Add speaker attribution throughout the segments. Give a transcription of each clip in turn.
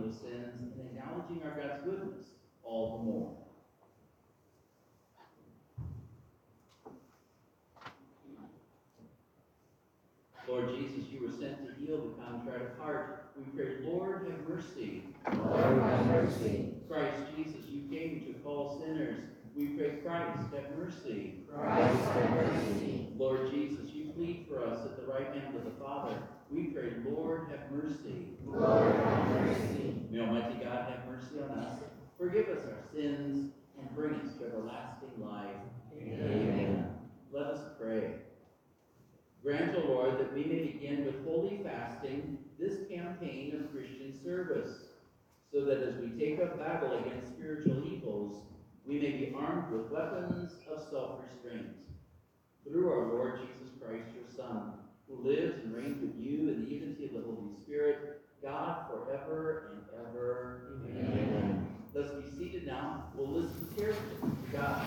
Speaker 1: acknowledging those sins, and acknowledging our God's goodness all the more. Lord Jesus, you were sent to heal the contrite of heart. We pray, Lord, have mercy.
Speaker 2: Lord, have mercy.
Speaker 1: Christ Jesus, you came to call sinners. We pray, Christ, have mercy.
Speaker 2: Christ, have mercy.
Speaker 1: Lord Jesus, you plead for us at the right hand of the Father. We pray, Lord, have mercy.
Speaker 2: Lord, have mercy.
Speaker 1: May Almighty God have mercy on us, forgive us our sins, and bring us to everlasting life.
Speaker 2: Amen.
Speaker 1: Let us pray. Grant, O Lord, that we may begin with holy fasting this campaign of Christian service, so that as we take up battle against spiritual evils, we may be armed with weapons of self-restraint. Through our Lord Jesus Christ, your Son, who lives and reigns with you in the unity of the Holy Spirit, God forever and ever.
Speaker 2: Amen.
Speaker 1: Let's be seated now. We'll listen carefully to God.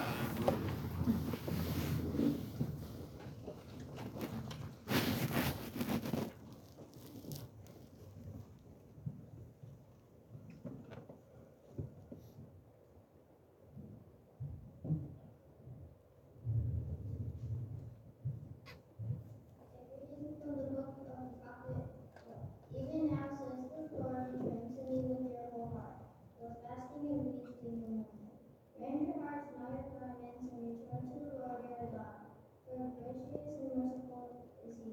Speaker 3: A reading from the book of the prophet Joel. Even now says the Lord, return to me with your whole heart, both fasting and feasting in the morning. Rend your hearts, not your garments, and return to the Lord your God. For gracious and merciful is he,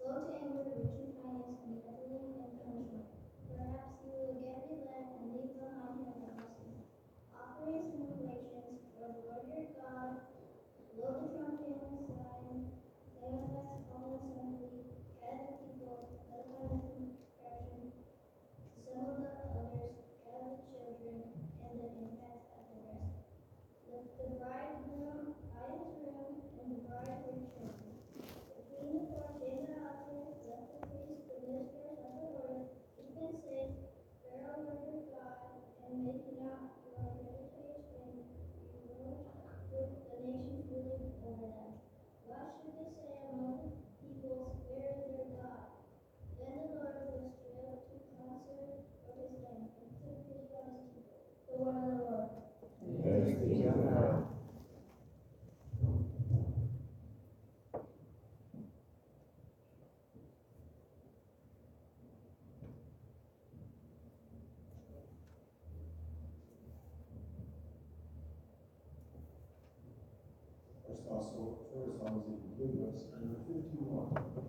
Speaker 3: slow to anger, rich in kindness, and ready in punishment. Perhaps he will again relent and leave behind him a blessing. Offerings and oblations for the Lord your God, blow the trumpet in Zion, Manifest all assembly, gather the people, edify the congregation, assemble the elders, gather the children, and the infants at the rest. Let the bridegroom hide his room, and the bride return. Between the porch and the altar, let the priests, the ministers of the Lord, keep in sync, fear the Lord your God, and make not your meditation be ruled with the nations ruling over them. What should they say among the peoples, where is their God? Then the Lord will strive to concert for his land, and take pity on his people. The word of the Lord.
Speaker 2: Thanks be to God.
Speaker 4: First also, first songs in Leviticus, number fifty-one,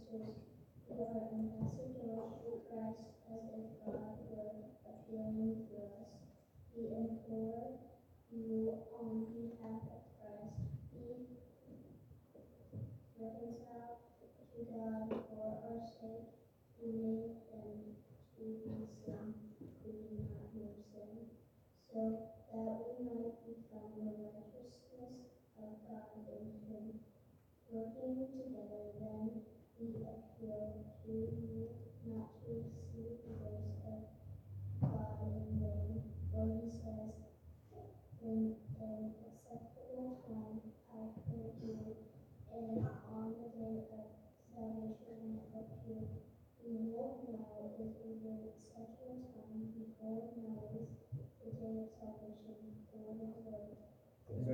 Speaker 3: students in an acceptable time I and on the day of salvation I helped you. Behold, now such a time, behold, now is the day of salvation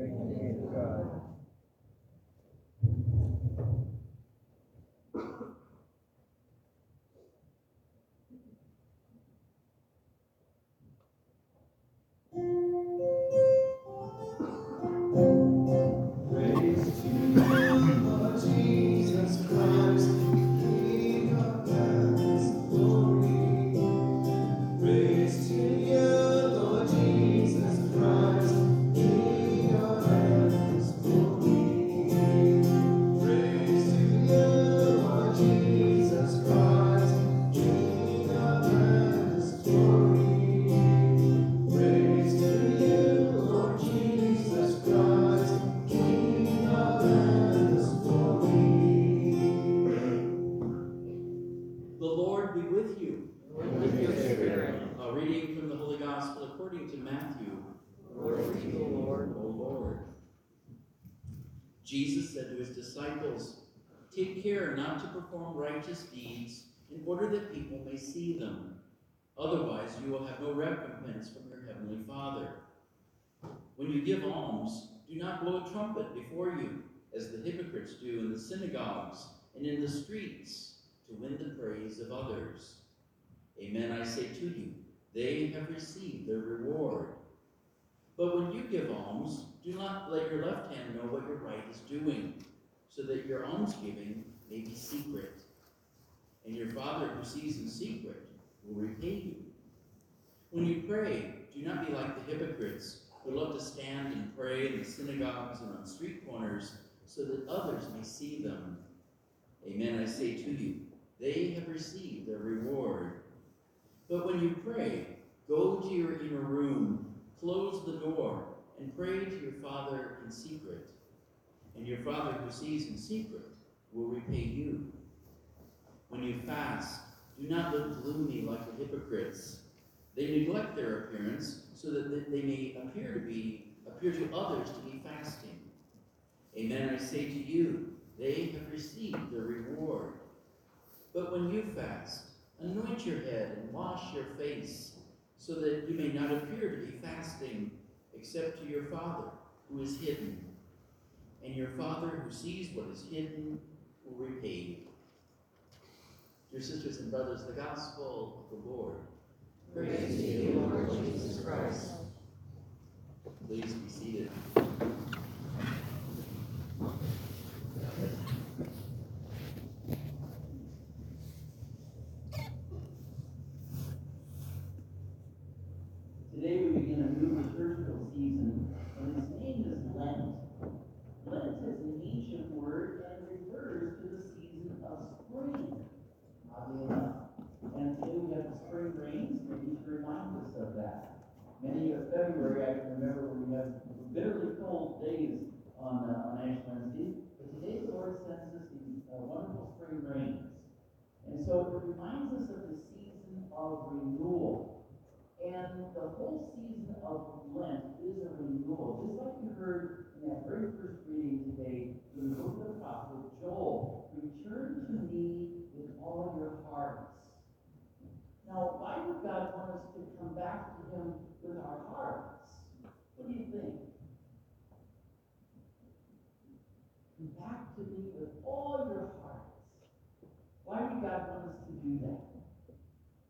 Speaker 3: the
Speaker 1: Care not to perform righteous deeds in order that people may see them. Otherwise, you will have no recompense from your heavenly Father. When you give alms, do not blow a trumpet before you, as the hypocrites do in the synagogues and in the streets, to win the praise of others. Amen, I say to you, they have received their reward. But when you give alms, do not let your left hand know what your right is doing, so that your almsgiving may be secret. And your Father who sees in secret will repay you. When you pray, do not be like the hypocrites who love to stand and pray in the synagogues and on street corners, so that others may see them. Amen, I say to you, they have received their reward. But when you pray, go to your inner room, close the door, and pray to your Father in secret. And your Father who sees in secret will repay you. When you fast, do not look gloomy like the hypocrites. They neglect their appearance so that they may appear to be appear to others to be fasting. Amen, I say to you, they have received their reward. But when you fast, anoint your head and wash your face, so that you may not appear to be fasting, except to your Father who is hidden. And your Father who sees what is hidden will repay you. Dear sisters and brothers, the gospel of the Lord.
Speaker 2: Praise to you, Lord Jesus Christ.
Speaker 1: Please be seated. Today we begin a new liturgical season, and its name is Lent. Lent is an ancient word and refers to the season of spring. Oddly enough. And today we have the spring rains, maybe to remind us of that. Many of February, I can remember when we have bitterly cold days on, uh, on Ash Wednesday, but today the Lord sends us these uh, wonderful spring rains. And so it reminds us of the season of renewal. And the whole season of Lent is a renewal. Just like you heard in that very first reading today, the book of the prophet Joel, return to me with all your hearts. Now, why would God want us to come back to Him with our hearts? What do you think? Come back to me with all your hearts. Why would God want us to do that?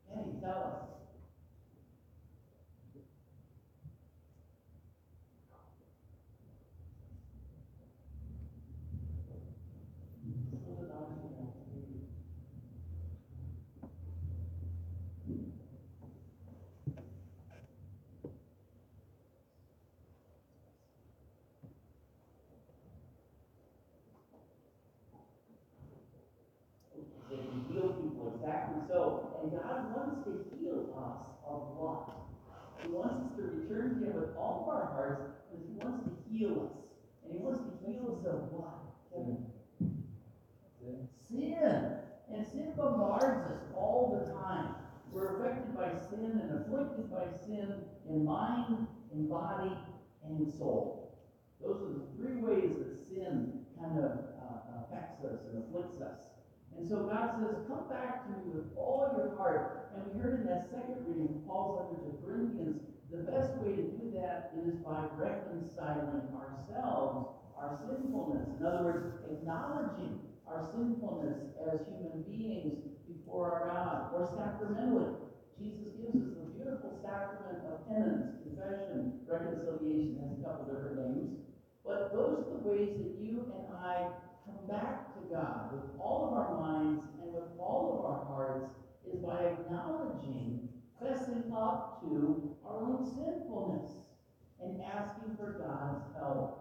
Speaker 1: Kenny, tell us. and soul. Those are the three ways that sin kind of uh, affects us and afflicts us. And so God says, Come back to me with all your heart. And we heard in that second reading Paul's letter to Corinthians, the best way to do that is by reconciling ourselves, our sinfulness. In other words, acknowledging our sinfulness as human beings before our God, or sacramentally. Jesus gives us the beautiful sacrament of penance, confession, reconciliation, has a couple different names. But those are the ways that you and I come back to God with all of our minds all of our hearts is by acknowledging, fessing up to our own sinfulness and asking for God's help.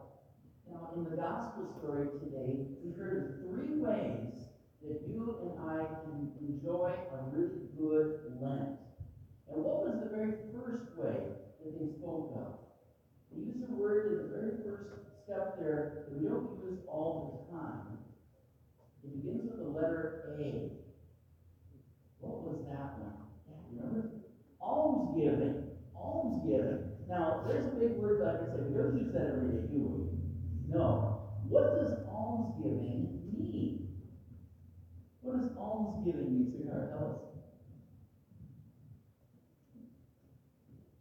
Speaker 1: Now, in the gospel story today, we heard of three ways that you and I can enjoy a really good Lent. And what was the very first way that they spoke of? They used a word in the very first step there that we don't use all the time. It begins with the letter A. What was that one? Yeah, remember? Almsgiving. Almsgiving. Now, there's a big word, that I said, we don't use that every day, do we? No. What does almsgiving mean? What does almsgiving mean, sweetheart? Tell us.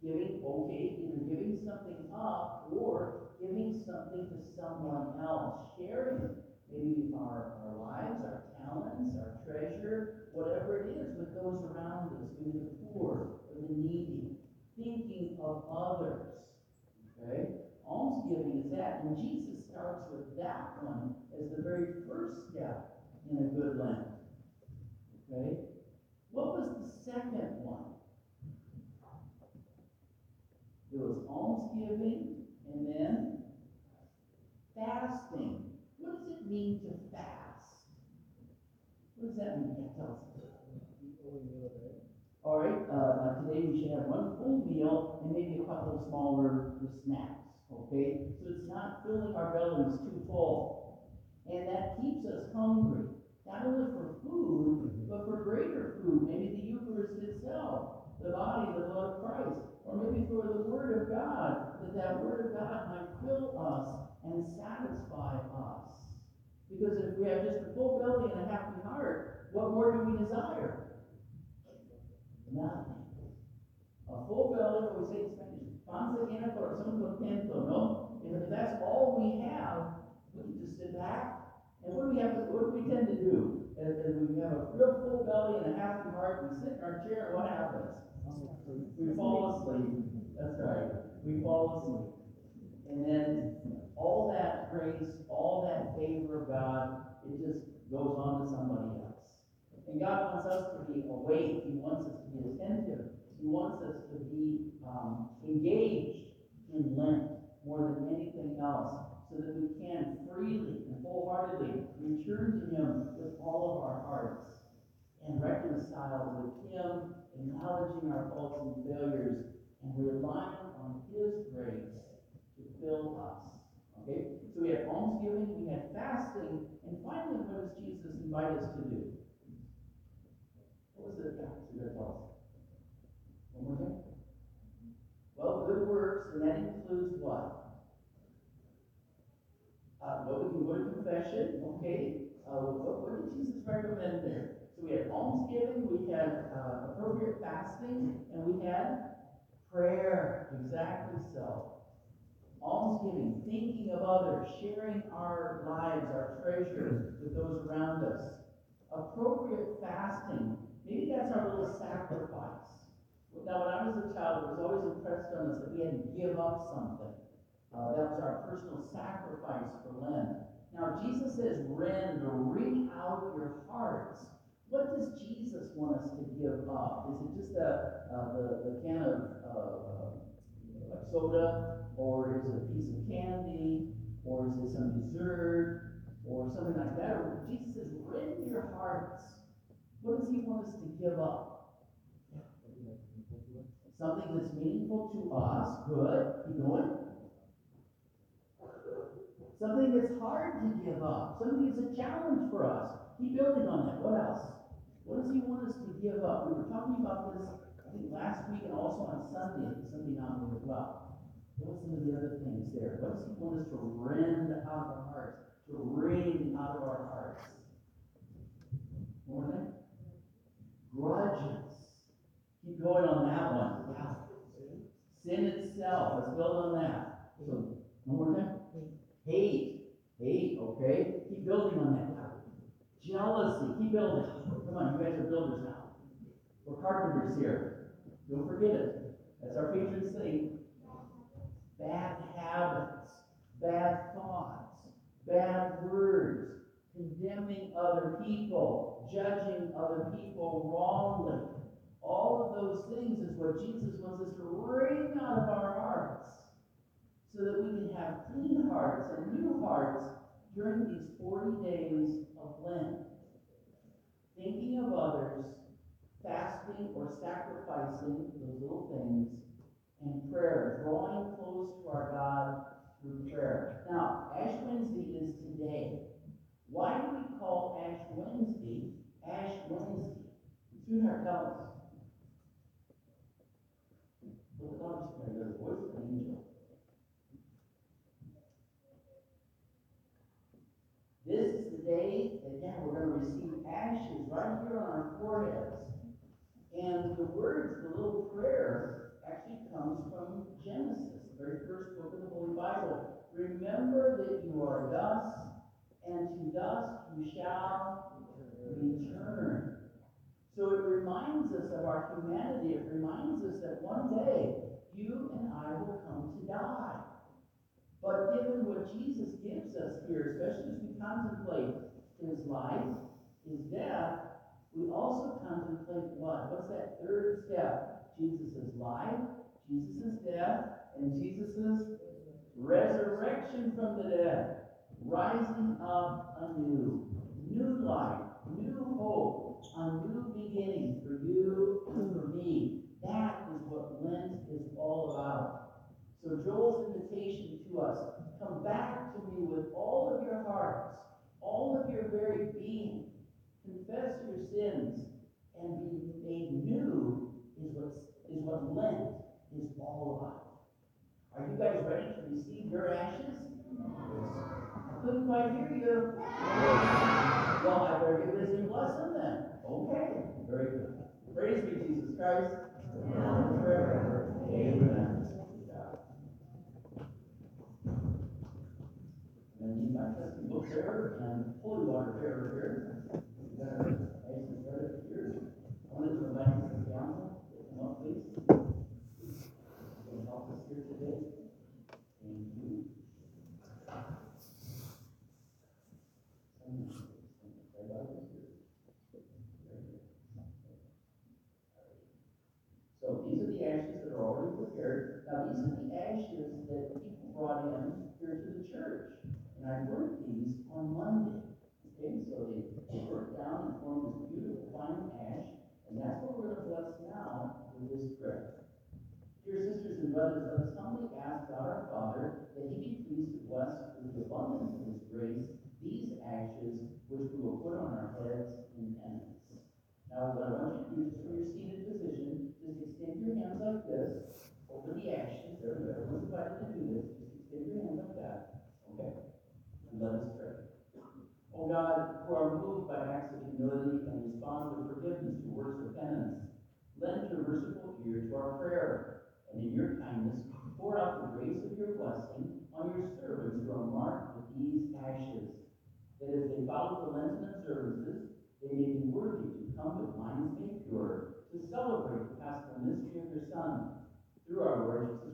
Speaker 1: Giving, okay, either giving something up or giving something to someone else, sharing maybe our, our lives, our talents, our treasure, whatever it is with those around us, maybe the poor or the needy, thinking of others. Okay? Almsgiving is that, and Jesus starts with that one as the very first step in a good Lent. Okay? What was the second one? It was almsgiving and then fasting. What does it mean to fast? What does that mean? Yeah, tell us. All right, uh, uh, today we should have one full meal and maybe a couple of smaller snacks, okay? So it's not filling our bellies too full. And that keeps us hungry, not only for food, mm-hmm. but for greater food, maybe the Eucharist itself, the body, the blood of Christ, or maybe for the Word of God, that that Word of God might fill us and satisfy us. Because if we have just a full belly and a happy heart, what more do we desire? Nothing. A full belly, what we say in Spanish, llena, corazón contento, no? If that's all we have, we can just sit back. And what do we have, to, what do we tend to do? As, as we have a real full belly and a happy heart, we sit in our chair, and what happens? We fall asleep. That's right. We fall asleep. And then all that grace, all that favor of God, it just goes on to somebody else. And God wants us to be awake. He wants us to be attentive. He wants us to be um, engaged in Lent more than anything else, so that we can freely and wholeheartedly return to Him with all of our hearts and reconcile with Him, acknowledging our faults and failures, and relying on His grace to fill us. Okay? So we had almsgiving, we had fasting, and finally, what does Jesus invite us to do? What was it? You gotta tell us. One more thing? Well, good works, and that includes what? Uh, what we can go to confession, okay? Uh, what, what did Jesus recommend there? So we had almsgiving, we had, uh, appropriate fasting, and we had prayer, exactly so. Almsgiving, thinking of others, sharing our lives, our treasures with those around us. Appropriate fasting, maybe that's our little sacrifice. Now, when I was a child, it was always impressed on us that we had to give up something. Uh, that was our personal sacrifice for Lent. Now, Jesus says, rend or wring out your hearts. What does Jesus want us to give up? Is it just a, uh, the, the can of uh, like soda, or is it a piece of candy, or is it some dessert, or something like that? Jesus says, rend your hearts. What does he want us to give up? Something that's meaningful to us, good, keep going. Something that's hard to give up, something that's a challenge for us. Keep building on that. What else? What does he want us to give up? We were talking about this, I think, last week and also on Sunday, Sunday homily as well. What's some of the other things there? What does he want us to rend out of our hearts? To wring out of our hearts? More thing? Grudges. Keep going on that one. Yeah. Sin itself, let's build on that. So, one more time? Hate. Hate, okay? Keep building on that. Jealousy, keep building. Come on, you guys are builders now. We're carpenters here. Don't forget it. That's our patron saint. Bad habits, bad thoughts, bad words, condemning other people, judging other people wrongly. All of those things is what Jesus wants us to wring out of our hearts so that we can have clean hearts and new hearts during these 40 days of Lent. Thinking of others, fasting or sacrificing those little things, and prayer, drawing close to our God through prayer. Now, Ash Wednesday is today. Why do we call Ash Wednesday Ash Wednesday? Sweetheart, tell us. Look the voice of an angel. This is the day that, yeah, we're gonna receive ashes right here on our foreheads. And the words, the little prayer, actually comes from Genesis, the very first book of the Holy Bible. Remember that you are dust, and to dust you shall return. So it reminds us of our humanity. It reminds us that one day you and I will come to die. But given what Jesus gives us here, especially as we contemplate his life, his death, we also contemplate what? What's that third step? Jesus' life, Jesus' death, and Jesus' resurrection from the dead. Rising up anew. New life, new hope, a new beginning for you and for me. That is what Lent is all about. So Joel's invitation to us, come back to me with all of your hearts, all of your very being. Confess your sins and be made new is what, is what Lent is all about. Are you guys ready to receive your ashes? I couldn't quite hear you. Well, I better give this a blessing then. Okay, very good. Praise be Jesus Christ. Amen. And then my and holy water Mrs. Uh, council to come up, please. Here today. Thank you. So these are the ashes that are already prepared. Now, these are the ashes that people brought in here to the church. And I burnt these on Monday. Okay, so they burnt down and formed this beautiful fine ash. And that's what we're gonna bless now with this prayer. Dear sisters and brothers, let us humbly ask God our Father that he be pleased to bless with the abundance of his grace these ashes which we will put on our heads in penance. Now, what I want you to do is from your seated position, just extend your hands like this over the ashes. Everybody- Everyone's invited to do this. Just extend your hands like that. Okay? And let us pray. Oh God, who are moved by acts of humility and respond with forgiveness to works of penance, lend your merciful ear to our prayer, and in your kindness pour out the grace of your blessing on your servants who are marked with these ashes, that as they follow the Lenten observances, they may be worthy to come with minds made pure, to celebrate the paschal mystery of your Son, through our Lord Jesus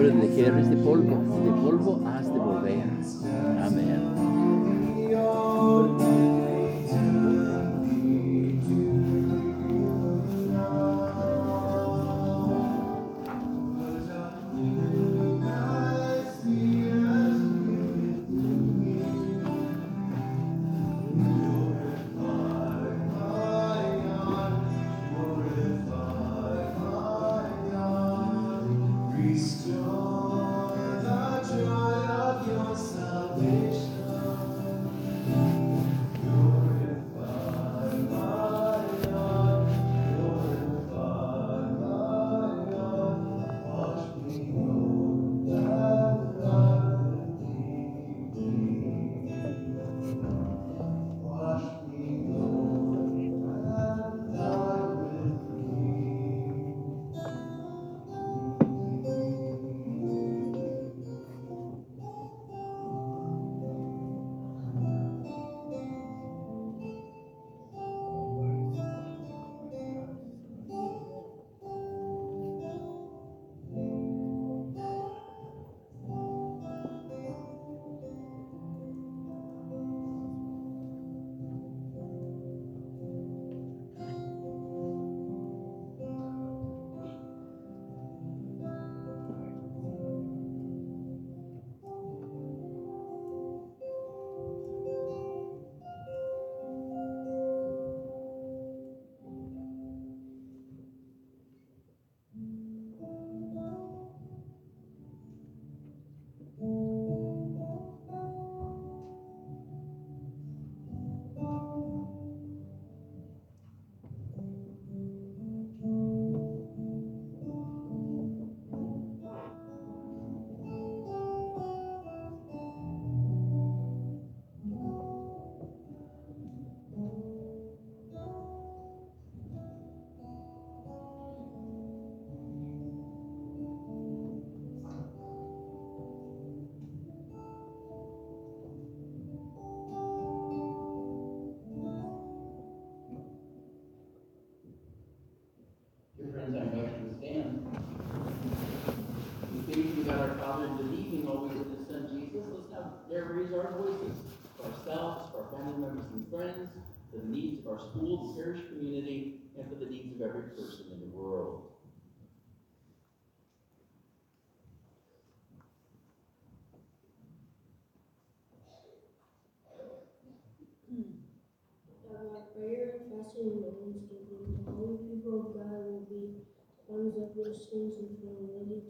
Speaker 5: De que eres de polvo, y de polvo has de volver. Amén.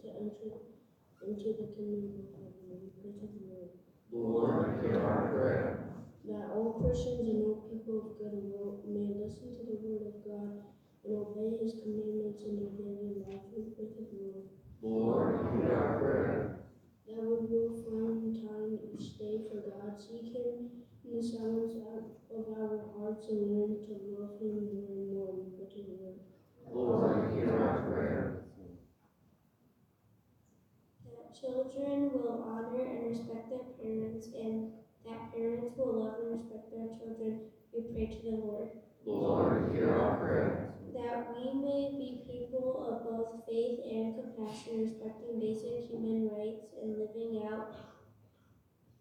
Speaker 6: Enter into the kingdom of heaven. We pray to the Lord.
Speaker 1: Lord, hear our prayer.
Speaker 6: That all Christians and all people of good will may listen to the word of God and obey his commandments in their daily life. We pray to the Lord.
Speaker 1: Lord, hear our prayer.
Speaker 6: That we will find time each day for God, seek him in the silence of our hearts and learn to love him more and more. We pray to the Lord.
Speaker 1: Lord, hear our prayer.
Speaker 3: That children will honor and respect their parents, and that parents will love and respect their children. We pray to the Lord.
Speaker 1: Lord, hear our prayer.
Speaker 3: That we may be people of both faith and compassion, respecting basic human rights and living out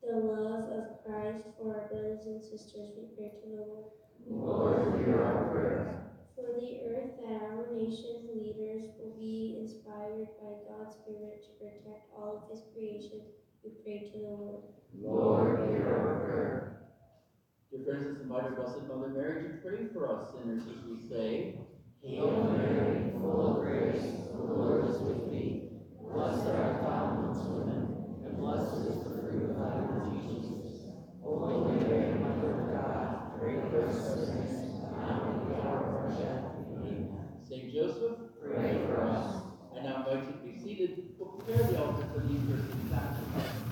Speaker 3: the love of Christ for our brothers and sisters. We pray to the Lord.
Speaker 1: Lord, hear our prayer.
Speaker 3: For the earth that our nation's leaders will be inspired by God's Spirit to protect all of His creation. We pray to the Lord.
Speaker 1: Lord, hear our prayer. Dear friends, let's invite our Blessed Mother Mary to pray for us sinners as we say, Hail Mary, full of grace, the Lord is with thee. Blessed art thou amongst women, and blessed is the fruit of thy womb, Jesus. Holy Mary, Mother of God, pray for us sinners, now and at the hour of our death. Amen. Saint Joseph, pray for us. I now invite you to be seated. We'll prepare the altar for the Eucharistic sacrament.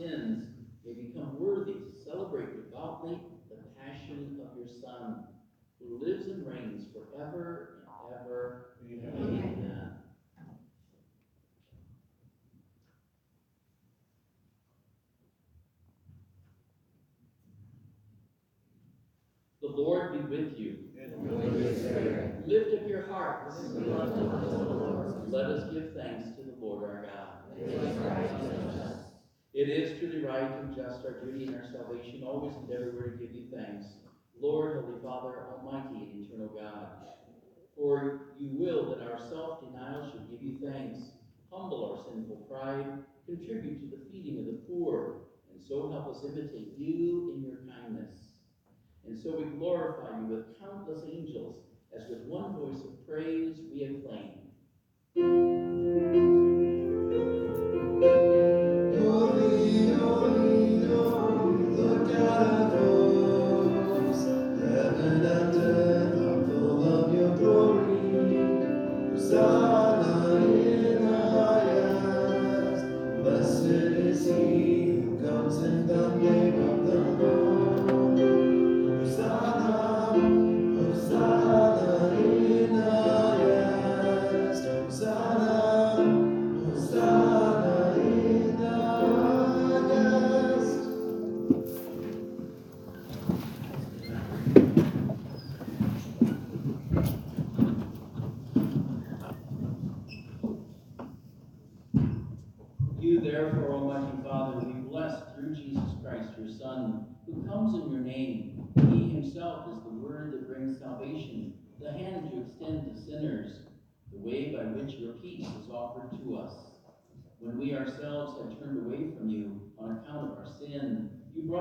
Speaker 1: Sins, may become worthy to celebrate devoutly the passion of your Son, who lives and reigns forever and ever. Amen. The Lord be with you. Lift up your hearts. Let us give thanks to the Lord our God. It is truly right and just, our duty and our salvation, always and everywhere to give you thanks. Lord, Holy Father, Almighty and eternal God. For you will that our self-denial should give you thanks, humble our sinful pride, contribute to the feeding of the poor, and so help us imitate you in your kindness. And so we glorify you with countless angels, as with one voice of praise we acclaim.
Speaker 5: Glory.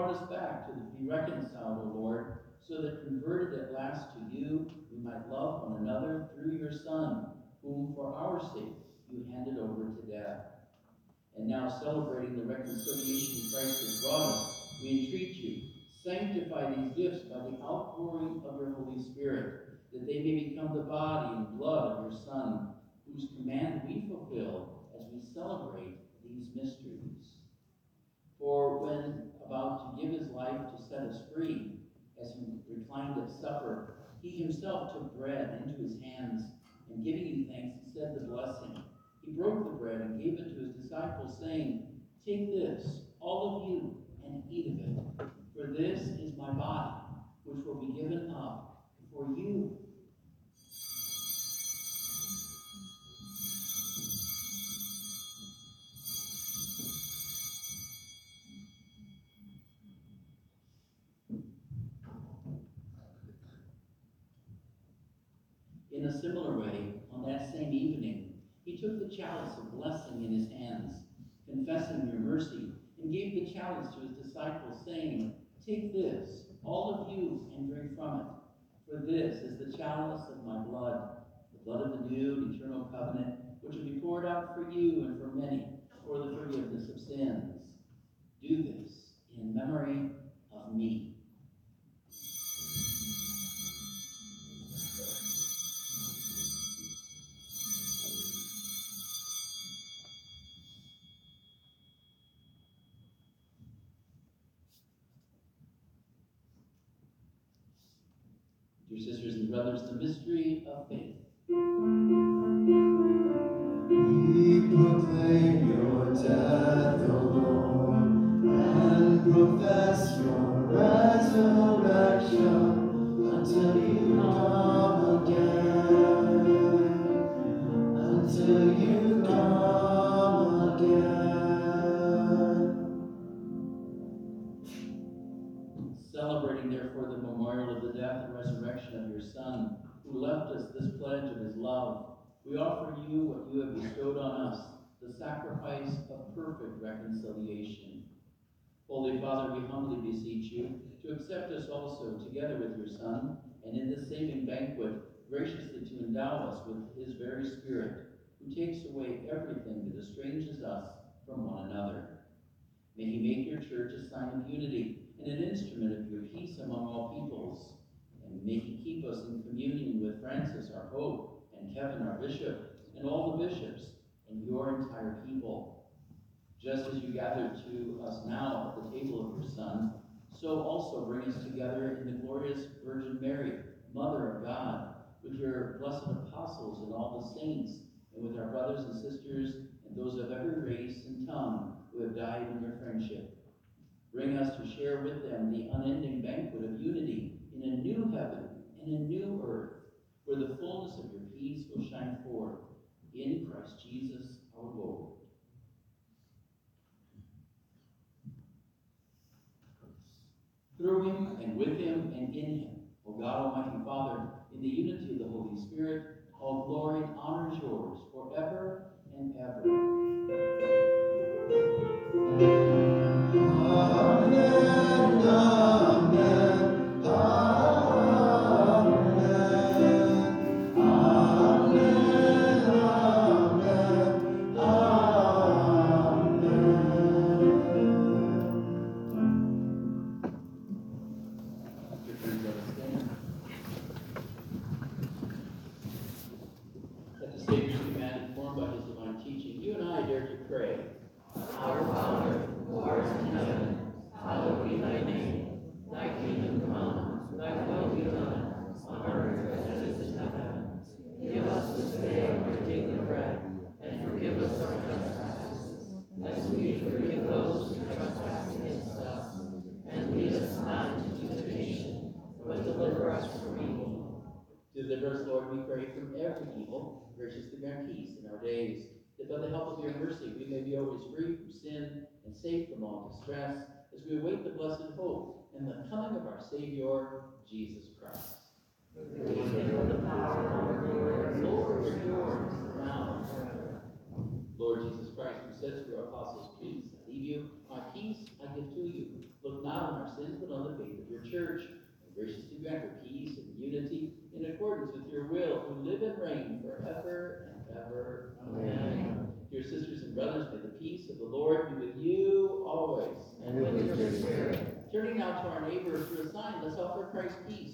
Speaker 1: Brought us back to be reconciled, O Lord, so that converted at last to you, we might love one another through your Son, whom for our sake you handed over to death. And now celebrating the reconciliation Christ has brought us, we entreat you, sanctify these gifts by the outpouring of your Holy Spirit, that they may become the body and blood of your Son, whose command we fulfill as we celebrate these mysteries. For when about to give his life to set us free, as he reclined at supper, he himself took bread into his hands, and giving you thanks, he said the blessing. He broke the bread and gave it to his disciples, saying, Take this, all of you, and eat of it. For this is my body, which will be given up for you. A similar way, on that same evening, he took the chalice of blessing in his hands, confessing your mercy, and gave the chalice to his disciples, saying, Take this, all of you, and drink from it. For this is the chalice of my blood, the blood of the new and eternal covenant, which will be poured out for you and for many for the forgiveness of sins. Do this in memory of me. And brothers, the mystery of faith.
Speaker 5: We proclaim your death, O Lord, and profess your resurrection until you come again. You
Speaker 1: what you have bestowed on us, the sacrifice of perfect reconciliation. Holy Father, we humbly beseech you to accept us also together with your Son, and in this saving banquet, graciously to endow us with his very Spirit, who takes away everything that estranges us from one another. May he make your church a sign of unity and an instrument of your peace among all peoples. And may he keep us in communion with Francis, our Pope, and Kevin, our Bishop, and all the bishops, and your entire people. Just as you gathered to us now at the table of your Son, so also bring us together in the glorious Virgin Mary, Mother of God, with your blessed apostles and all the saints, and with our brothers and sisters and those of every race and tongue who have died in your friendship. Bring us to share with them the unending banquet of unity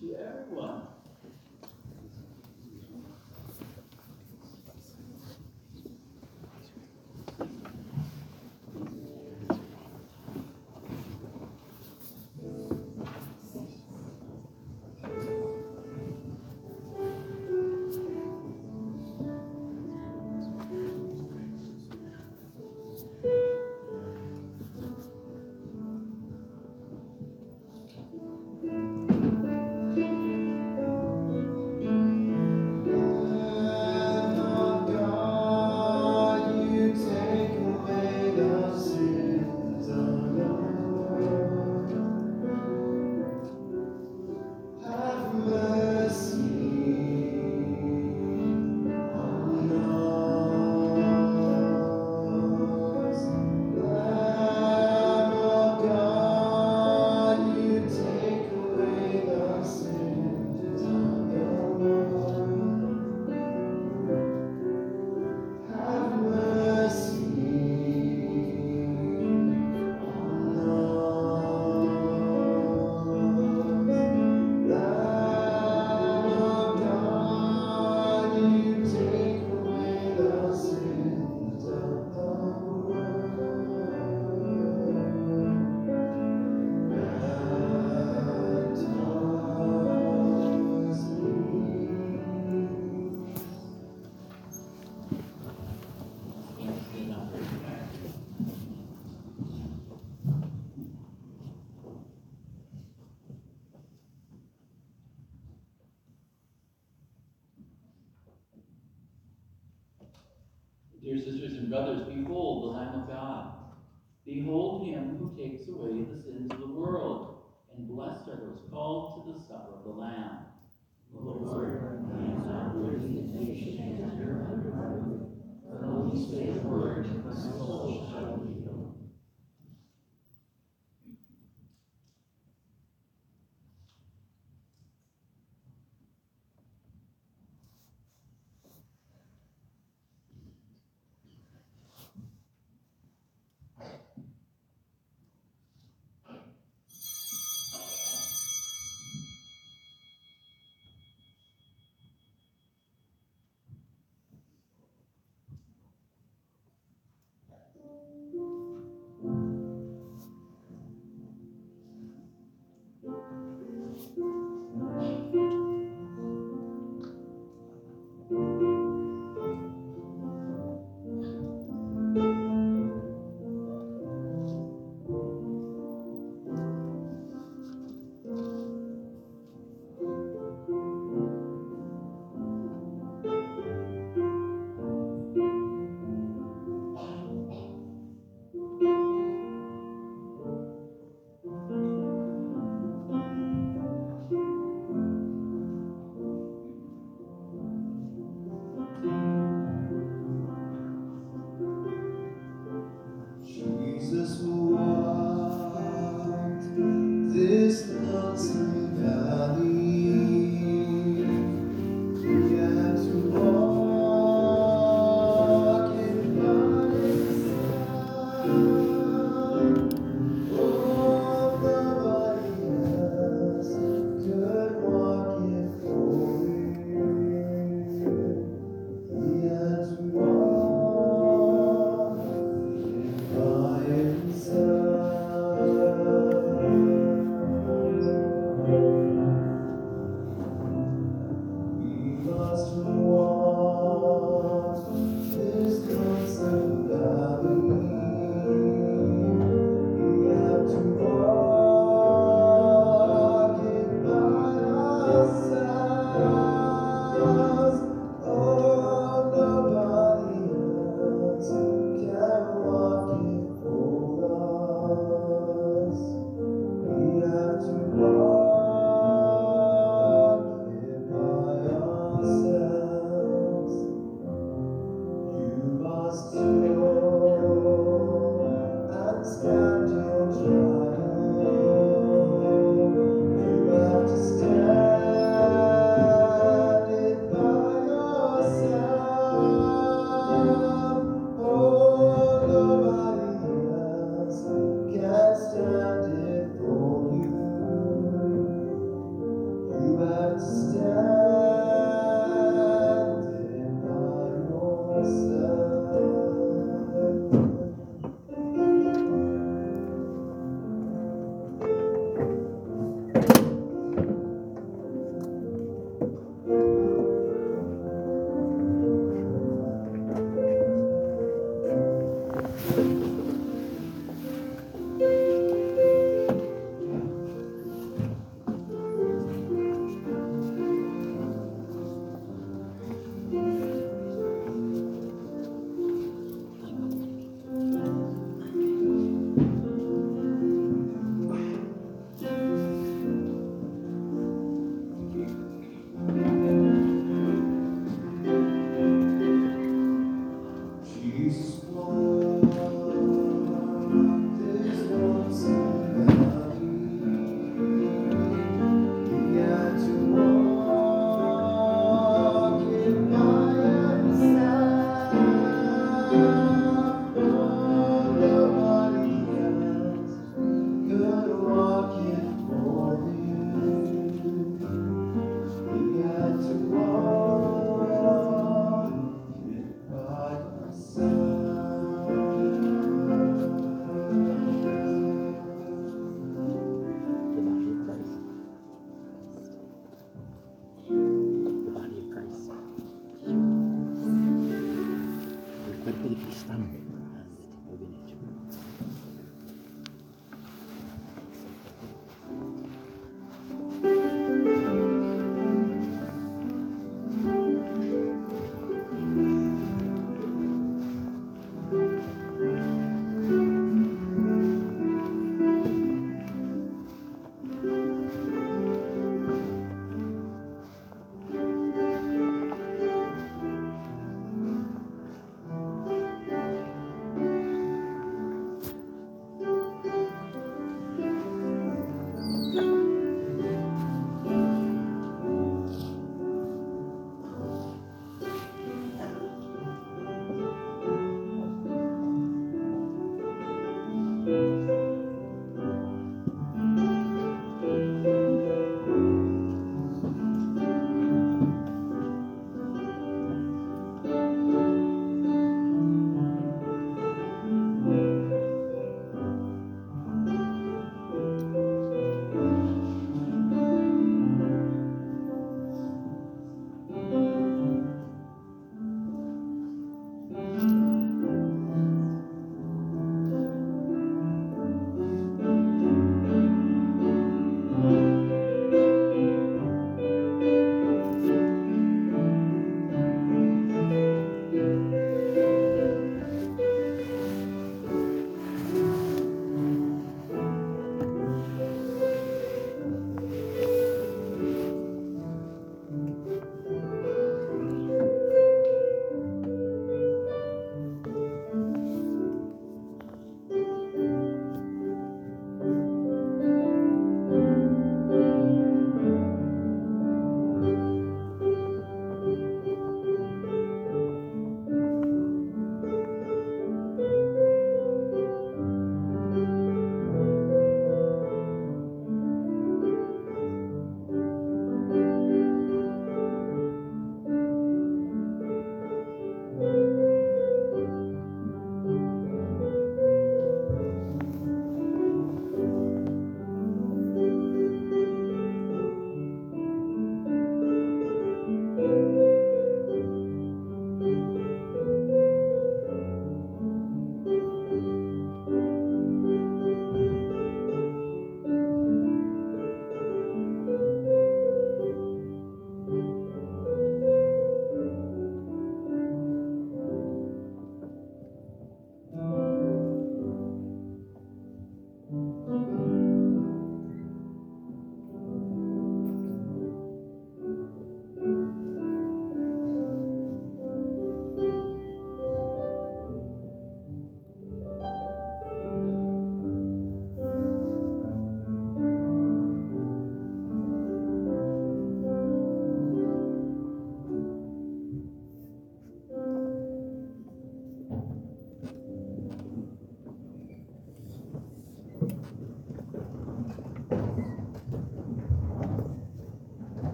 Speaker 1: to everyone. Dear sisters and brothers, behold the Lamb of God. Behold him who takes away the sins of the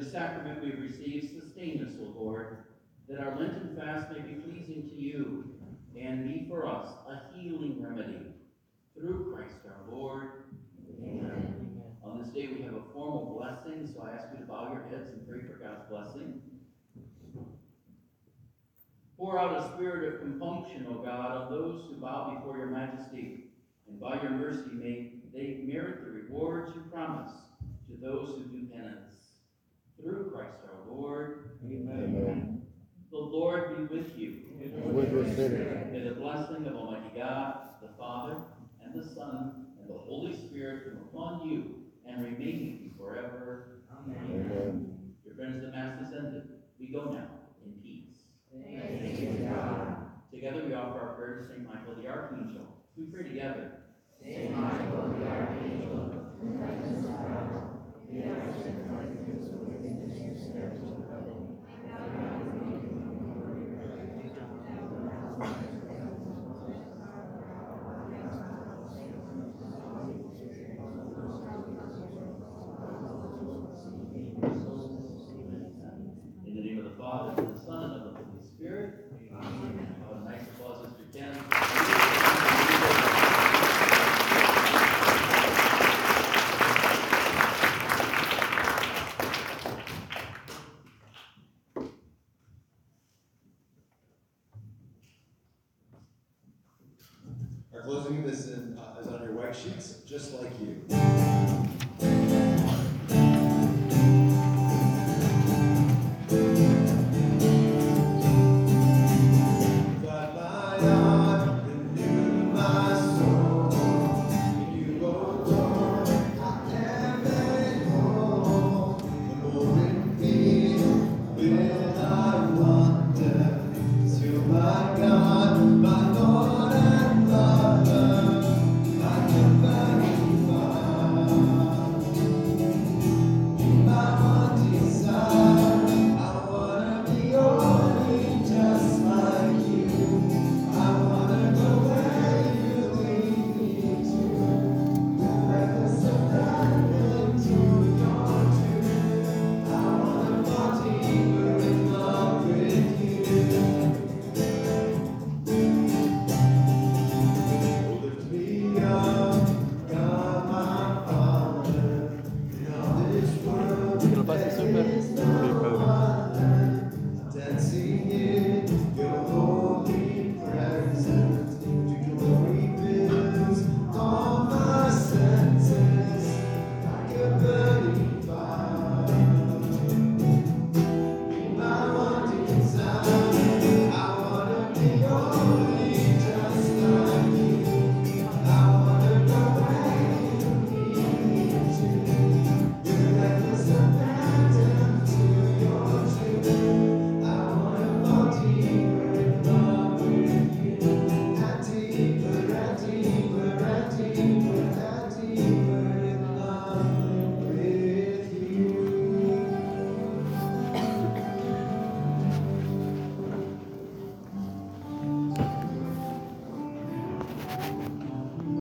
Speaker 1: the sacrament we receive, sustain us, O Lord,
Speaker 7: directions, just like you.